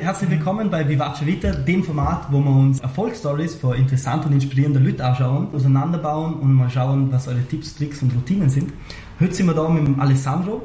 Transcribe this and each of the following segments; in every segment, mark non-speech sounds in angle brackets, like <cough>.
Herzlich willkommen bei Vivace Vita, dem Format, wo wir uns Erfolgsstories von interessanten und inspirierenden Leuten anschauen, auseinanderbauen und mal schauen, was eure Tipps, Tricks und Routinen sind. Heute sind wir da mit dem Alessandro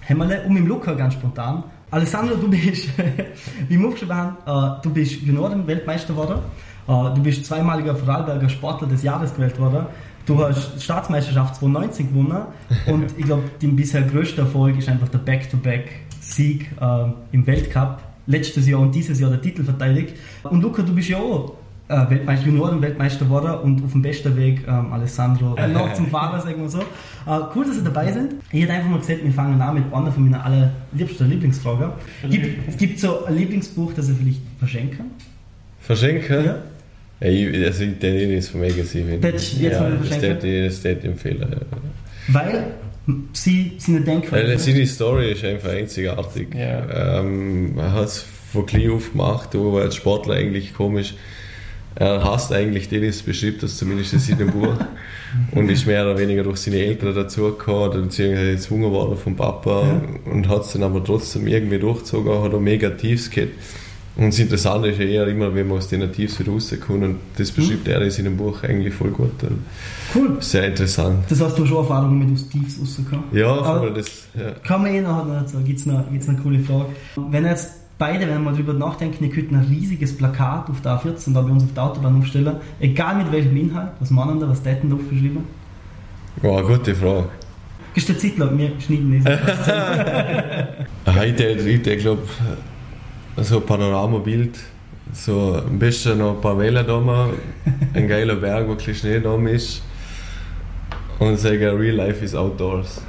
Hämmerle und mit dem Luca ganz spontan. Alessandro, du bist, <laughs> wie wir aufgeschrieben haben, äh, du bist Junioren-Weltmeister geworden, äh, du bist zweimaliger Vorarlberger Sportler des Jahres gewählt worden, du hast Staatsmeisterschaft 2019 gewonnen und <laughs> ich glaube, dein bisher größter Erfolg ist einfach der Back-to-Back-Sieg äh, im Weltcup letztes Jahr und dieses Jahr der Titel verteidigt. Und Luca, du bist ja auch äh, Weltmeister, Junioren-Weltmeister geworden und auf dem besten Weg ähm, Alessandro äh, noch zum Fahrer, sagen wir so. Äh, cool, dass ihr dabei sind. Ich hätte einfach mal gesagt, wir fangen an mit einer von meinen allerliebsten Lieblingsfragen. Gibt, gibt so ein Lieblingsbuch, das ihr vielleicht verschenken? Verschenken? Ja. Ja, ich, also das ist vom Magazine. Das jetzt mal das das hätte ich empfehlen. ja. Weil sie, sie eine Weil Denkweise. seine Story ist einfach einzigartig. Ja. Ähm, er hat es von klein auf gemacht, wo er als Sportler eigentlich komisch. Er hasst eigentlich den, das beschreibt das zumindest in seinem <laughs> Buch. Und ist mehr oder weniger durch seine Eltern dazugekommen, oder beziehungsweise gezwungen worden vom Papa und hat es dann aber trotzdem irgendwie durchgezogen, hat auch mega Tiefs gehabt. Und das Interessante ist ja eher immer, wenn man aus den Tiefs wieder rauskommt und das beschreibt er in seinem Buch eigentlich voll gut. Cool. sehr interessant. Das heißt, du hast schon Erfahrungen mit aus Tiefs rausgekommen. Ja, Aber- das, ja. Kann man eh nachher noch sagen, gibt es noch, gibt's eine coole Frage. Wenn jetzt beide, wenn wir mal drüber nachdenken, ihr könnt ein riesiges Plakat auf der A14 da bei uns auf der Autobahn aufstellen, egal mit welchem Inhalt, was meinen da, was täten da aufgeschrieben? Wow, gute Frage. <laughs> <laughs> Der Zeit, wir schneiden das. Heute, ich glaube, so ein Panoramabild, so am besten noch ein paar Wellen da mal, ein geiler Berg, wo ein bisschen Schnee da ist und sagen, Real Life is outdoors.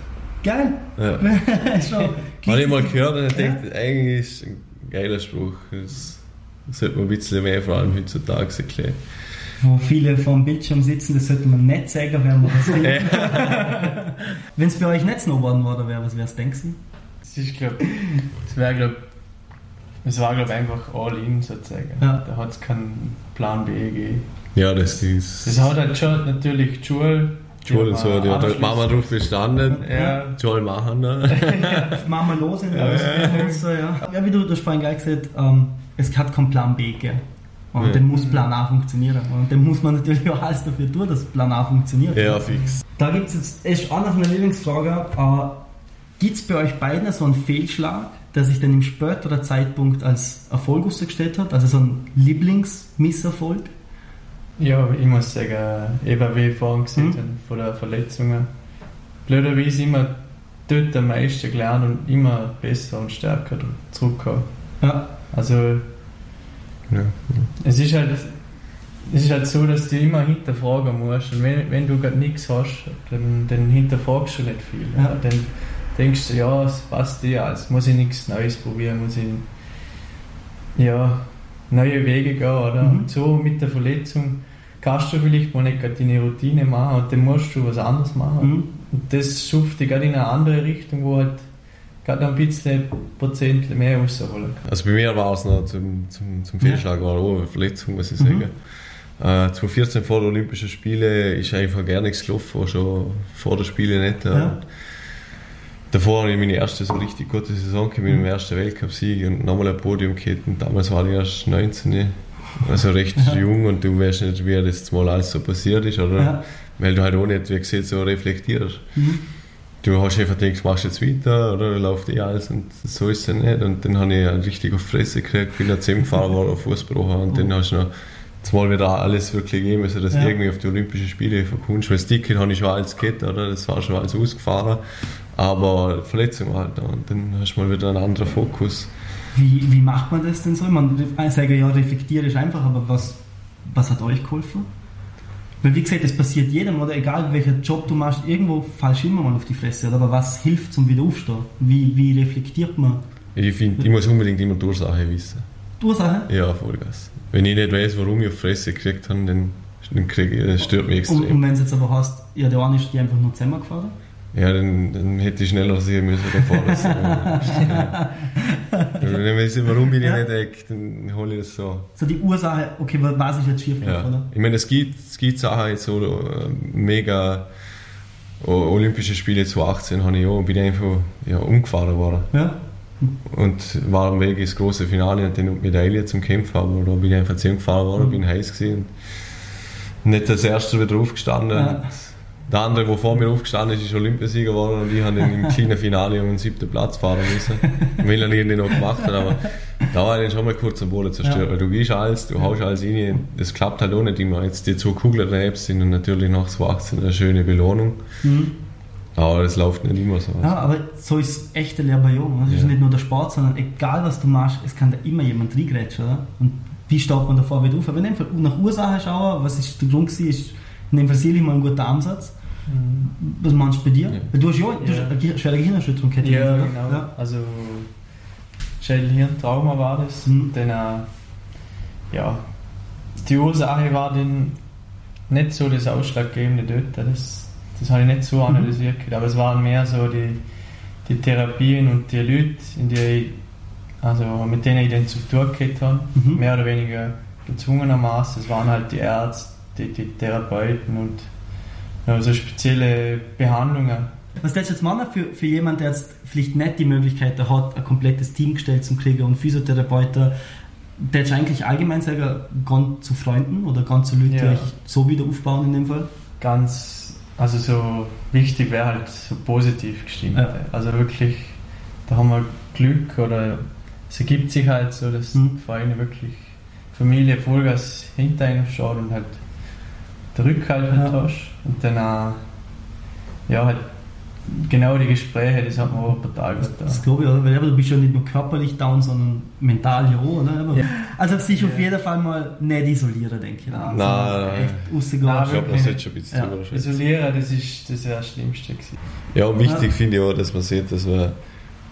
Geil! Ja. <laughs> Schon. Habe ich mal gehört und ich dachte, eigentlich ist es ein geiler Spruch. Das sollte man ein bisschen mehr, vor allem heutzutage, erklären. Wo viele vor dem Bildschirm sitzen, das sollte man nicht sagen, wenn man das will. Wenn es bei euch nicht Snowboarden worden wäre, was wär's denken? Es ist, glaub, es wäre, glaub, es war, glaub, einfach all in sozusagen. Ja. Da hat es keinen Plan B gegeben. Ja, das ist. Das hat halt schon natürlich die Schule. die Schule und so, die hat halt Mama drauf bestanden. Ja. Joel machen da. Machen wir los in der so, ja. Ja, wie du das vorhin gleich gesagt ähm, es hat keinen Plan B gegeben. Und Ja. dann muss Plan A funktionieren. Und dann muss man natürlich auch alles dafür tun, dass Plan A funktioniert. Ja, fix. Da gibt es jetzt, ist einer von der Lieblingsfragen, äh, gibt es bei euch beiden so einen Fehlschlag, der sich dann im späteren Zeitpunkt als Erfolg ausgestellt hat? Also so ein Lieblingsmisserfolg? Ja, ich muss sagen, eben wie vorhin gesehen Mhm. von den Verletzungen. Blöderweise immer dort am meisten gelernt und immer besser und stärker zurückgekommen. Ja. Also Ja. es ist halt, es ist halt so, dass du immer hinterfragen musst. Und wenn, wenn du gerade nichts hast, dann, dann hinterfragst du nicht viel. Ja. Dann denkst du, ja, es passt dir, also muss ich nichts Neues probieren, muss ich ja, neue Wege gehen. Oder? Mhm. Und so mit der Verletzung kannst du vielleicht mal nicht gerade deine Routine machen und dann musst du was anderes machen. Mhm. Und das schufft dich gerade in eine andere Richtung, wo halt gerade ein bisschen Prozent mehr rausholen kann. Also bei mir war es noch zum, zum, zum Fehlschlag, war auch eine Verletzung, muss ich Mhm. sagen. Äh, 2014 vor den Olympischen Spielen ist einfach gar nichts gelaufen, schon vor den Spielen nicht. Ja. Und Davor habe ich meine erste so richtig gute Saison gehabt mit Mhm. meinem ersten Weltcup-Sieg und nochmal ein Podium gehabt. Und damals war ich erst 19, also recht Ja. jung und du weißt nicht, wie das mal alles so passiert ist, oder? Ja. Weil du halt auch nicht, wie gesagt, so reflektierst. Mhm. Du hast einfach gedacht, machst jetzt weiter oder läuft eh alles und so ist es nicht. Und dann habe ich halt richtig auf die Fresse gekriegt, bin dann zusammengefahren, war auf Fußbruch und dann hast du noch zumal wieder alles wirklich gegeben, also dass Ja. irgendwie auf die Olympischen Spiele verkommst. Weil das Ticket habe ich schon alles gehabt, oder? Das war schon alles ausgefahren. Aber Verletzung halt und dann hast du mal wieder einen anderen Fokus. Wie, wie macht man das denn so? Man sage ja, reflektieren ist einfach, aber was, was hat euch geholfen? Weil wie gesagt, es passiert jedem, oder egal welcher Job du machst, irgendwo fallst du immer mal auf die Fresse, oder? aber was hilft zum Wiederaufstehen? Wie, wie reflektiert man? Ich finde, ich muss unbedingt immer die Ursache wissen. Die Ursache? Ja, Vollgas. Wenn ich nicht weiß, warum ich auf die Fresse gekriegt habe, dann, dann krieg ich, das stört mich Und, extrem. und wenn es jetzt aber heißt, ja, der eine ist die einfach nur zusammengefahren? Ja, dann, dann hätte ich schneller sehen müssen davor. Das, <laughs> wenn ich sehe, warum bin ich Ja. nicht weg, dann hole ich das so. So die Ursache, okay, was ist jetzt schief Ja. oder? Ich meine, es gibt, es gibt Sachen, jetzt so äh, mega Olympische Spiele 2018 habe ich auch, bin ich einfach ja, umgefahren worden. Ja? und war am Weg ins große Finale und dann Medaille zum Kämpfen, aber da bin ich einfach gefahren worden, Mhm. bin heiß gewesen und nicht als erster wieder aufgestanden. Ja. Der andere, der vor mir aufgestanden ist, ist Olympiasieger geworden und ich habe dann im kleinen Finale um den siebten Platz fahren müssen. Weil er irgendwie noch gemacht hat, aber da war ich dann schon mal kurz am Boden zerstört, Ja. du gehst alles, du haust alles rein, das klappt halt auch nicht immer. Jetzt die zwei Kugeln daneben sind und natürlich nach 18 eine schöne Belohnung, Mhm. aber das läuft nicht immer so. Ja, aber so ist echte Lehrbarjung. Es ist Ja. nicht nur der Sport, sondern egal was du machst, es kann da immer jemand reingrätschen. Oder? Und wie steht man davor wieder auf? Dem Fall nach Ursache schauen, was ist der Grund gewesen, ist in dem Fall sicherlich mal ein guter Ansatz. Was meinst du bei dir? Ja. Du hast ja, du Ja. hast eine schwere Gehirnerschütterung gehabt, Ja, oder? genau. Ja. Also Schädelhirntrauma war das. Mhm. Dann, äh, ja, die Ursache war dann nicht so das Ausschlaggebende dort. Das, das habe ich nicht so Mhm. analysiert. Aber es waren mehr so die, die Therapien und die Leute, in die ich, also mit denen ich dann zu tun gehabt habe. Mhm. Mehr oder weniger gezwungenermaßen. Es waren halt die Ärzte, die, die Therapeuten und ja, so spezielle Behandlungen. Was das jetzt machen für, für jemanden, der jetzt vielleicht nicht die Möglichkeit hat, ein komplettes Team gestellt zum Kriegen und Physiotherapeuten, der eigentlich allgemein sagen, ganz zu Freunden oder ganz zu Leuten, die Ja. euch so wieder aufbauen in dem Fall? ganz, also so wichtig wäre halt so positiv gestimmt. Ja. Also wirklich, da haben wir Glück oder es ergibt sich halt so, dass Mhm. vor allem wirklich Familie Vollgas hinter einem schaut und halt der Rückhalt halt Ja. hast. Und dann auch, ja, halt genau die Gespräche, das hat man auch total gut da. Das glaube ich, oder? Weil du bist ja nicht nur körperlich down, sondern mental ja auch, oder? Ja. Also sich auf Ja. jeden Fall mal nicht isolieren, denke ich. Also Nein, nein. Echt. Nein, Ich glaube, das ist schon ein bisschen Ja. zu überschätzt. Isolieren, das ist das, das Schlimmste gewesen. Ja, und wichtig Ja. finde ich auch, dass man sieht, dass man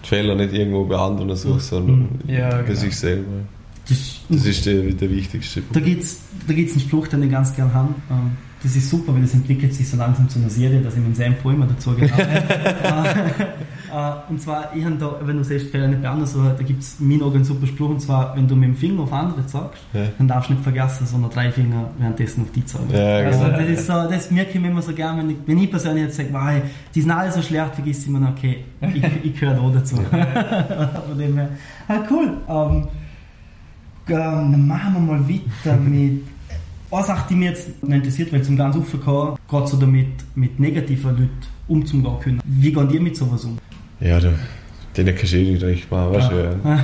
die Fehler nicht irgendwo bei anderen sucht, sondern Ja, bei genau. sich selber. Das, Das ist der, der wichtigste Da gibt es da gibt's einen Spruch, den ich ganz gern habe. Das ist super, weil es entwickelt sich so langsam zu einer Serie, dass ich mit seinem Fall immer dazu genau <laughs> Und zwar, ich habe da, wenn du siehst, Fehler nicht bei anderen, so, da gibt es in meinen Augen einen super Spruch, und zwar, wenn du mit dem Finger auf andere zeigst, Ja. dann darfst du nicht vergessen, sondern drei Finger währenddessen auf die zeigen. Ja, Also, genau. das, ist so, das merke ich mir immer so gern, wenn ich, wenn ich persönlich jetzt sage, wow, die sind alle so schlecht, vergiss ich immer noch, okay, ich, ich gehöre da dazu. <laughs> Von dem her. Ah, cool. Ähm, ähm, dann machen wir mal weiter mit. Eine Sache, die mich jetzt noch interessiert, weil zum ganz aufkommen, geht so damit, mit negativen Leuten umzugehen können. Wie gehen die mit sowas um? Ja, du, den kannst du eh nicht recht machen, weißt du. Ja.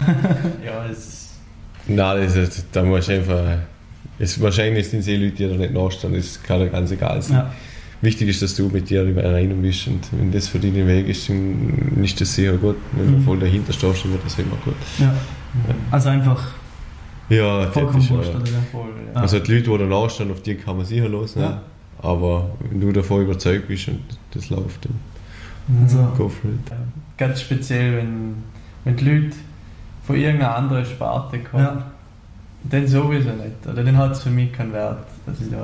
Ja, <laughs> das Nein, das ist, da musst du einfach. Es, wahrscheinlich sind es eh Leute, die da nicht nachstehen, das kann dir ganz egal sein. Ja. Wichtig ist, dass du mit dir rein bist und wenn das für dich der Weg ist, dann ist das sicher gut. Wenn du Mhm. voll dahinter stehst, dann wird das immer gut. Ja. Also einfach Ja, das vollkommen ist schon, wurscht, ja. voll, ja. Also die Leute, die da nachstehen, auf die kann man sicher los. Ja. Aber wenn du davon überzeugt bist und das läuft, dann Also, go for it. Ja, Ganz speziell, wenn, wenn die Leute von irgendeiner anderen Sparte kommen, ja, dann sowieso nicht. Oder dann hat es für mich keinen Wert.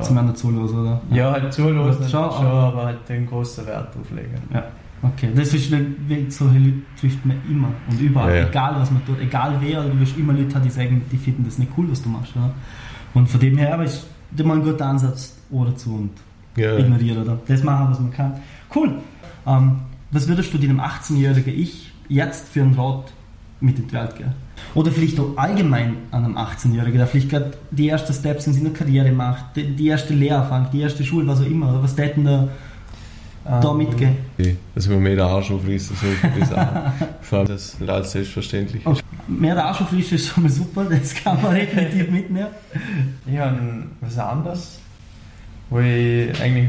Zum anderen zuhören, oder? ja, halt Aber schon, schon, aber- aber halt den großen Wert auflegen. Okay, das ist, weil, weil solche Leute trifft man immer und überall, Ja, egal was man tut, egal wer, du wirst immer Leute haben, die sagen, die finden das nicht cool, was du machst. Oder? Und von dem her aber ist das mal ein guter Ansatz, Ohr dazu und Ja, ignorieren oder das machen, was man kann. Cool. Ähm, was würdest du deinem 18-jährigen Ich jetzt für einen Rat mit in die Welt geben? Oder vielleicht auch allgemein an einem 18-Jährigen, der vielleicht gerade die ersten Steps in seiner Karriere macht, die, die erste Lehre fängt, die erste Schule, was auch immer. Oder was täten da, da Ähm, mitgehen? okay. dass man mehr den Arsch aufreißen soll für die <laughs> Sachen. Vor allem, das nicht als selbstverständlich ist. Mehr Arschfleisch ist schon mal super, das kann man definitiv mitnehmen. Ich habe was anderes, wo ich eigentlich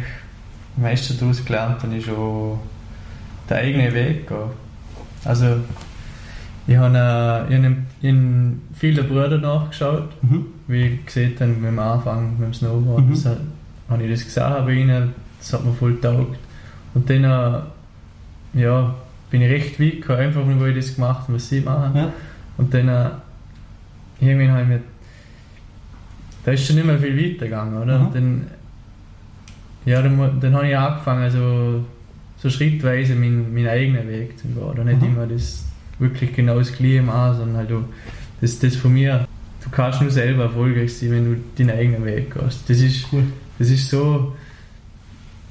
am meisten daraus gelernt habe, ist auch der eigene Weg gehen. Also, ich habe, äh, ich habe in vielen Brüdern nachgeschaut, Mhm. wie ich gesehen habe, mit dem Anfang, mit dem Snowboard. Mhm. Das hat, habe ich das gesehen bei ihnen, das hat mir voll taugt. Und dann äh, ja, bin ich recht weit gekommen, einfach nur, weil ich das gemacht habe, was sie machen. Ja. Und dann äh, irgendwann habe ich mir. Da ist schon nicht mehr viel weiter gegangen, oder? Mhm. Und dann. Ja, dann, dann habe ich angefangen, also so schrittweise meinen, meinen eigenen Weg zu gehen. Oder nicht Mhm. immer das wirklich genau das Gleiche machen, sondern halt auch das, das von mir. Du kannst nur selber erfolgreich sein, wenn du deinen eigenen Weg gehst. Das ist, Cool. das ist so.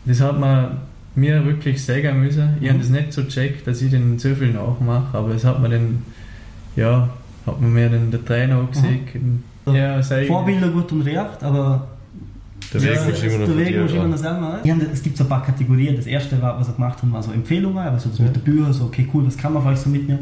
Das hat man mir wirklich sagen müssen. Ich Mhm. habe das nicht so gecheckt, dass ich den so viel nachmache, aber es hat mir dann ja, hat man mir dann den Trainer auch gesehen. Ja, sehr Vorbilder gut und recht, aber Der Weg Ja, muss immer noch der von Weg dir muss immer dran. noch selber. Ja, und es gibt so ein paar Kategorien. Das erste, war, was er gemacht hat, war so Empfehlungen, also das mit der Bücher, so okay, cool, was kann man vielleicht so mitnehmen.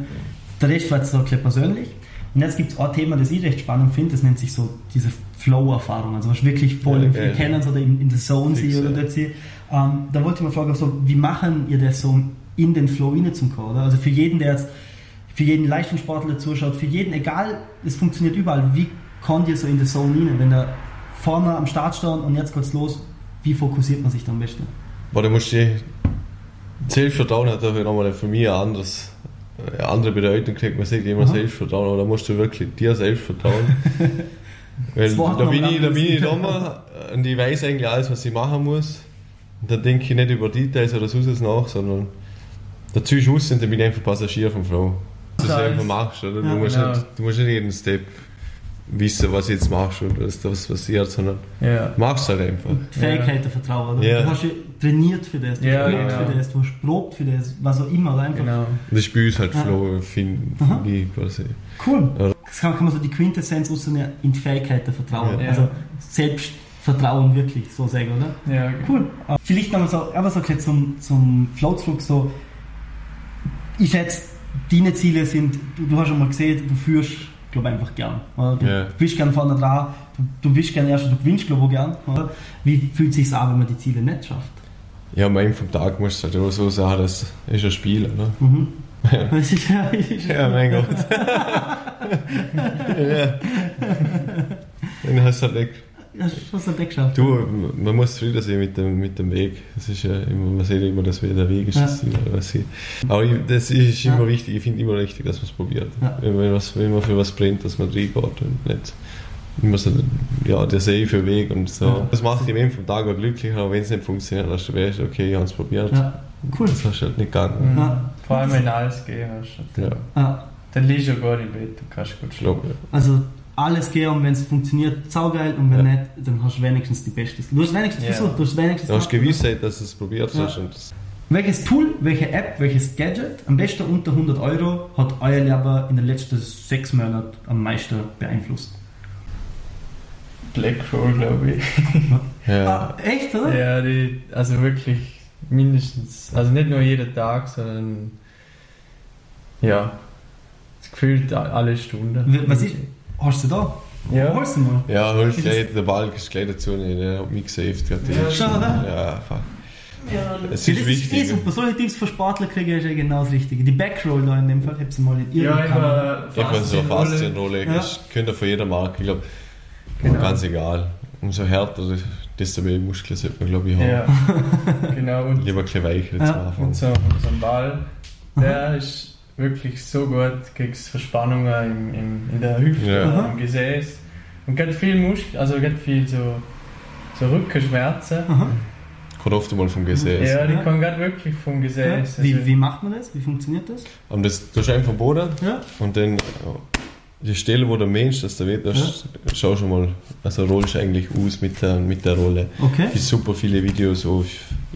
Der Rest war jetzt so ein bisschen persönlich. Und jetzt gibt es auch ein Thema, das ich recht spannend finde, das nennt sich so diese Flow-Erfahrung, also was wirklich voll Ja, im. Flow kennen oder in, in der Zone sie oder ja. dort sie. Ähm, da wollte ich mal fragen, so, wie machen ihr das so in den Flow reinzukommen? Oder? Also für jeden, der jetzt, für jeden Leistungssportler zuschaut, für jeden, egal, es funktioniert überall, wie kommt ihr so in die Zone rein, wenn er vorne am Start steht und jetzt geht's los, wie fokussiert man sich da am besten? Da musst du Selbstvertrauen hat dafür nochmal für mich ein anderes, eine andere Bedeutung kriegt. Man sagt immer Aha. Selbstvertrauen, aber da musst du wirklich dir selbst vertrauen. <laughs> Weil da bin, ich, da bin ich da und ich weiß eigentlich alles, was ich machen muss. Und dann denke ich nicht über Details oder sonst nach, sondern da ziehst du aus und dann bin ich einfach Passagier vom Flow. Dass du es Das einfach heißt- machst, oder? Du, Ja, musst genau. nicht, du musst nicht jeden Step wissen, was du jetzt machst und was, was passiert, sondern Ja. machst es halt einfach. Die Fähigkeiten vertrauen, oder? Ja. Du hast ja trainiert für das, du Ja, hast geübt genau. für das, du hast probt für das, was auch immer, oder? einfach. Genau. Und das Spiel ist halt Ja. Flow, finde ich quasi. Cool. Ja. Das kann, kann man so die Quintessenz rausnehmen, in die Fähigkeiten vertrauen. Ja. Also Selbstvertrauen wirklich, so sagen, oder? Ja, Cool. Äh, Vielleicht nochmal so, aber so zum, zum Flow zurück, so, ich schätze, deine Ziele sind, du, du hast schon mal gesehen, du führst, glaube einfach gern. Oder? Du Ja. bist gern vorne dran, du, du bist gern erst, du gewinnst, glaube ich, gern. Oder? Wie fühlt es sich an, wenn man die Ziele nicht schafft? Ja, am Ende vom Tag musst du halt auch so sagen, das ist ein Spiel, oder? Mhm. Das ist ja, ist Ja, mein Gott. <laughs> ja. Dann hast du halt nicht. Du es nicht geschafft. Du, man muss zufrieden sein mit dem, mit dem Weg. Das ist ja immer, man sieht immer, dass der Weg ist Ja. das was ich- Aber ich, das ist Ja. immer wichtig, ich finde immer wichtig, dass man es probiert. Ja. Wenn, man was, wenn man für was brennt, dass man reingeht und nicht immer so, ja, der safe Weg und so. Ja. Das macht dich am Ende vom Tag auch glücklicher, aber wenn es nicht funktioniert, dann hast du weißt, okay, ich habe es probiert. Ja, cool. Das hast du halt nicht gegangen. Ja. Vor allem wenn alles geht hast. Ja, Ja, Dann liegst du gut im Bett und kannst gut schlafen. ja. also alles gehen und wenn es funktioniert, saugeil und wenn Ja. nicht, dann hast du wenigstens die Beste. Du hast wenigstens Ja. versucht, du hast wenigstens Du hast. Gewissheit, dass du es probiert Ja. hast. Und Welches Tool, welche App, welches Gadget, am besten unter 100 Euro, hat euer Leben in den letzten sechs Monaten am meisten beeinflusst? Blackroll, glaube ich. <laughs> ja. Ah, echt, oder? Ja, die, also wirklich mindestens, also nicht nur jeden Tag, sondern ja, es gefühlt alle Stunden. Was ist- Hast du da? Ja. Holst du mal? Ja, Ist gleich, der Balk ist gleich dazu, ne, der hat mich gesaved. Ja, schon, oder? Ja, fuck. Ja, Es das ist ist wichtig. eh super. Solche Tipps für Sportler kriege ich ja genau das Richtige. Die Backroll da in dem Fall, ich habe sie mal in Ja, irgendeiner Kamera. immer Einfach so eine Faszienrolle. Ja. das könnte von jeder Marke, ich glaube, Genau. ganz egal. Umso härter, desto mehr Muskeln sollte man, glaube ich, haben. Ja, <laughs> genau. Und, Lieber ein bisschen weicher Ja. zum Anfang. und so, so ein Ball, der ist wirklich so gut gegen Verspannungen im, im, in der Hüfte, Ja. im Gesäß. Und geht viel Muskel, also geht viel so, so Rückenschmerzen. Aha. Kommt oft mal vom Gesäß. Ja, die Ja. kommen gerade wirklich vom Ja. Gesäß. Wie, Also- wie macht man das? Wie funktioniert das? Und das, du hast einfach Boden Ja. und dann ja, die Stelle, wo der Mensch das da wird, das schau schon mal, also rollst eigentlich aus mit der, mit der Rolle. Okay. Es gibt super viele Videos auf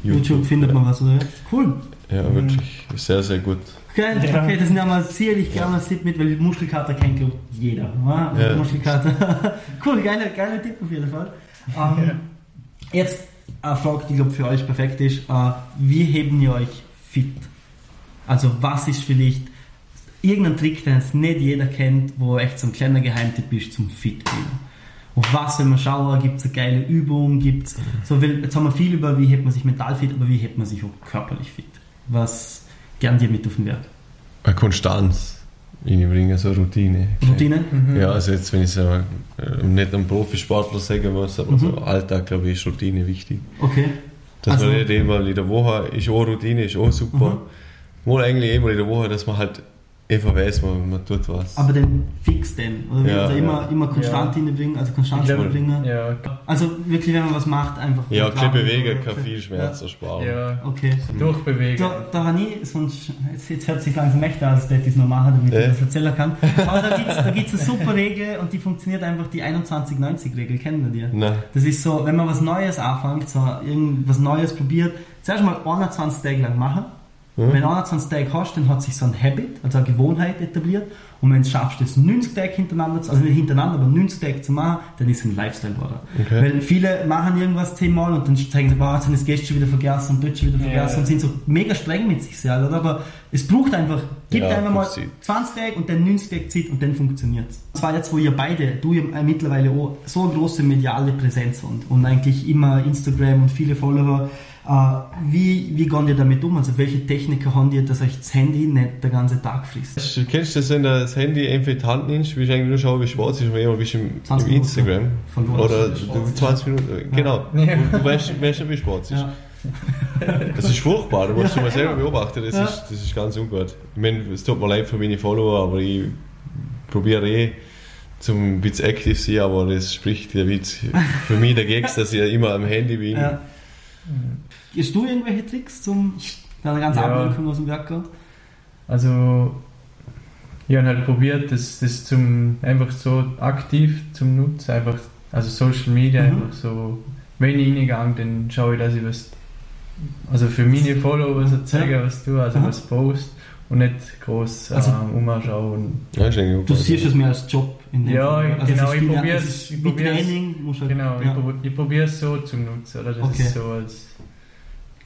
YouTube. YouTube findet man was, oder? Cool. Ja, Mhm. wirklich sehr, sehr gut. Geil, Ja. okay, das nehmen wir sicherlich gerne als Tipp mit, weil Muskelkater kennt glaub ich, jeder. Oder? Ja. Muskelkater. <laughs> cool, geiler, geiler Tipp auf jeden Fall. Ähm, Jetzt eine Frage, die glaub, für euch perfekt ist. Äh, wie heben ihr euch fit? Also was ist vielleicht irgendein Trick, den es nicht jeder kennt, wo echt so ein kleiner Geheimtipp ist zum fit bleiben? Auf was, wenn man schauen, gibt es eine geile Übung, gibt so will, jetzt haben wir viel über, wie hebt man sich mental fit, aber wie hebt man sich auch körperlich fit? Was gern dir mit auf den Weg? Eine Konstanz reinbringen, so eine Routine. Routine? Mhm. Ja, also jetzt, wenn ich so, äh, nicht einem Profisportler sagen muss, aber Mhm. so Alltag, glaube ich, ist Routine wichtig. Okay. Dass Also- man nicht einmal in der Woche, ist auch Routine, ist auch super. Mhm. Mal eigentlich einmal in der Woche, dass man halt einfach weiß, man, man tut was. Aber den fix denn? Oder, Ja, oder immer, ja. immer konstant Ja. hinbringen, also Ich glaub, hinbringen? Ja, Also wirklich, wenn man was macht, einfach. ja, kleine Bewegen okay. kann viel Schmerz ersparen. ja. Okay. Durchbewegen. Da, da habe ich, sonst, jetzt, jetzt hört sich langsam echt an, als hätte ich es nur machen, damit Äh? ich das erzählen kann. Aber da gibt es da gibt's eine super Regel und die funktioniert einfach, die 21-90-Regel, kennen wir die? Nein. Das ist so, wenn man was Neues anfängt, so irgendwas Neues probiert, zuerst mal 21 Tage lang machen Mhm. Wenn einer so einen Tag hast, dann hat sich so ein Habit, also eine Gewohnheit etabliert. Und wenn du es schaffst, das 90 Tage hintereinander, zu- also nicht hintereinander, aber 90 Tage zu machen, dann ist es ein Lifestyle geworden. Okay. Weil viele machen irgendwas zehnmal und dann zeigen sie, wow, jetzt haben das gestern schon wieder vergessen und dort schon wieder Ja. vergessen und sind so mega streng mit sich selber. oder? Aber es braucht einfach, gib Ja, einfach mal braucht Zeit. 20 Tage und dann 90 Tage Zeit und dann funktioniert es. Das war jetzt, wo ihr beide, du ja äh, mittlerweile auch so eine große mediale Präsenz und, und eigentlich immer Instagram und viele Follower. Äh, wie, wie gehen ihr damit um? Also welche Techniker haben ihr, dass euch das Handy nicht den ganzen Tag frisst? Kennst du- Kennst du das, wenn du das Handy einfach in die Hand nimmst, willst du eigentlich nur schauen, wie schwarz ist, wenn du bist im, 20 im Instagram. Verloren. Oder Schwarz ist. 20 Minuten, genau. Ja. Du weißt, weißt ja, wie schwarz ist. Ja. Das ist furchtbar, da musst du mal selber beobachten, das, Ja. ist, das ist ganz ungut. Ich meine, es tut mir leid für meine Follower, aber ich probiere eh zum bisschen aktiv zu sein, aber das spricht ja Witz für mich dagegen, dass ich ja immer am Handy bin. Ja. Hast du irgendwelche Tricks zum eine ganze Ja. Ablenkung aus dem Werk gehabt? Also, ich habe halt probiert, das, das zum, einfach so aktiv zum Nutzen, einfach, also Social Media, Mhm. einfach so, wenn ich reingehe, dann schaue ich, dass ich was, also für meine Follower so zeigen, was tue, also Aha. was post und nicht groß Also- ähm, umschauen. Ja, ist Du gut. siehst es mehr als Job in dem Ja, Fall. genau, ist ich probier's- es ist ich Wie Training musst du halt- Genau, ja. ich, probiere es so zum Nutzen, oder dass Okay. es so als,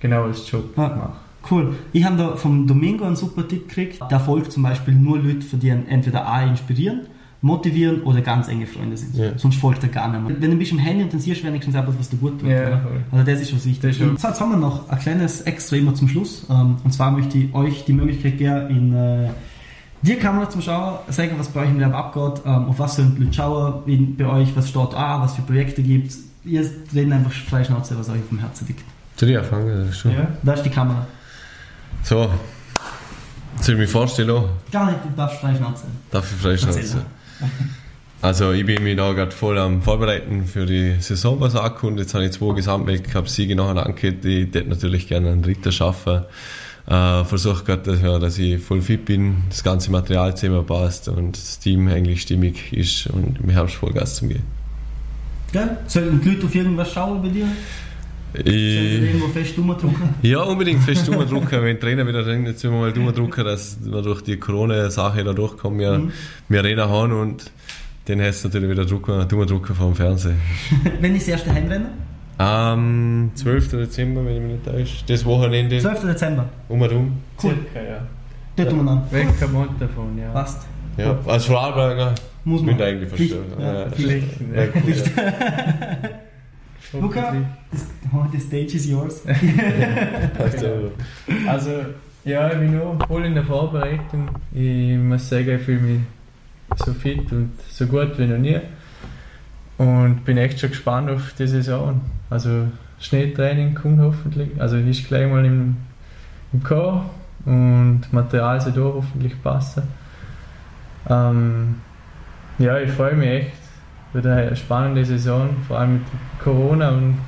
genau als Job Ja. mache. Cool. Ich habe da vom Domingo einen super Tipp gekriegt. Der folgt zum Beispiel nur Leute, für die entweder A inspirieren, motivieren oder ganz enge Freunde sind. Ja. Sonst folgt er gar nicht mehr. Wenn du bist im Handy und dann siehst du wenigstens etwas, was dir gut tut. Voll. Also das ist was wichtig. So, jetzt haben wir noch ein kleines Extra immer zum Schluss. Ähm, Und zwar möchte ich euch die Möglichkeit geben, in äh, die Kamera zum Schauen, sagen, was bei euch im Lab abgeht, ähm, auf was sollen die Leute schauen, bei euch, was steht an, was für Projekte gibt Ihr redet einfach frei Schnauze, was euch dem Herzen liegt. Anfangen? Das ist schon. Ja. Da ist die Kamera. So, soll ich mich vorstellen? Gar nicht, du darfst frei Schnauze. Darf ich freischnauzen? Also ich bin mich da gerade voll am Vorbereiten für die Saison, was ankommt. Jetzt habe ich zwei Gesamtweltcup-Siege nachher angehört. Ich hätte natürlich gerne einen Dritter schaffen. Äh, Versuche gerade, dass, ja, dass ich voll fit bin, das ganze Material zusammenpasst und das Team eigentlich stimmig ist und im Herbst Vollgas zu gehen. Gell? Sollen die Leute auf irgendwas schauen bei dir? Sollen sie Ich, irgendwo fest rumdrücken? <laughs> ja, unbedingt fest drücken, wenn die Trainer wieder sagen, jetzt müssen wir mal drücken, dass wir durch die Corona-Sache da durchkommen, wir, Mhm. wir Arena haben und dann heißt es natürlich wieder drücken, drücken vom Fernsehen. <laughs> Wenn ich das erste Heimrennen? Am 12. Dezember, wenn ich mich nicht täusche. Das Wochenende 12. Dezember. um und um. Cool. Circa, ja. Dort tun wir an. Weltcup davon, ja. Passt. Ja, als Vorarlberger Muss bin man. ich eigentlich Pflicht. verstanden. Ja, Ja, Pflicht. Pflicht, ja. ja. <laughs> Luca? Das, oh, the stage is yours. <laughs> Also, Also, ja, ich bin noch voll in der Vorbereitung. Ich muss sagen, ich fühle mich so fit und so gut wie noch nie. Und bin echt schon gespannt auf die Saison. Also, Schneetraining kommt hoffentlich. Also, ist gleich mal im, im Chor und Material soll auch hoffentlich passen. Ähm, ja, ich freue mich echt. Wird eine spannende Saison, vor allem mit Corona und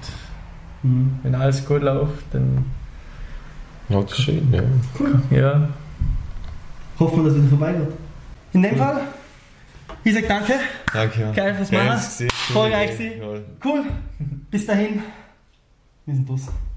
Mhm. wenn alles gut läuft, dann ja, das ist schön, ja. ja, Hoffen wir, dass es wieder vorbeigeht. In dem Fall, ich sag danke. Danke. Ja. Geil fürs Machen. Voll geil. Cool. Bis dahin. Wir sind los.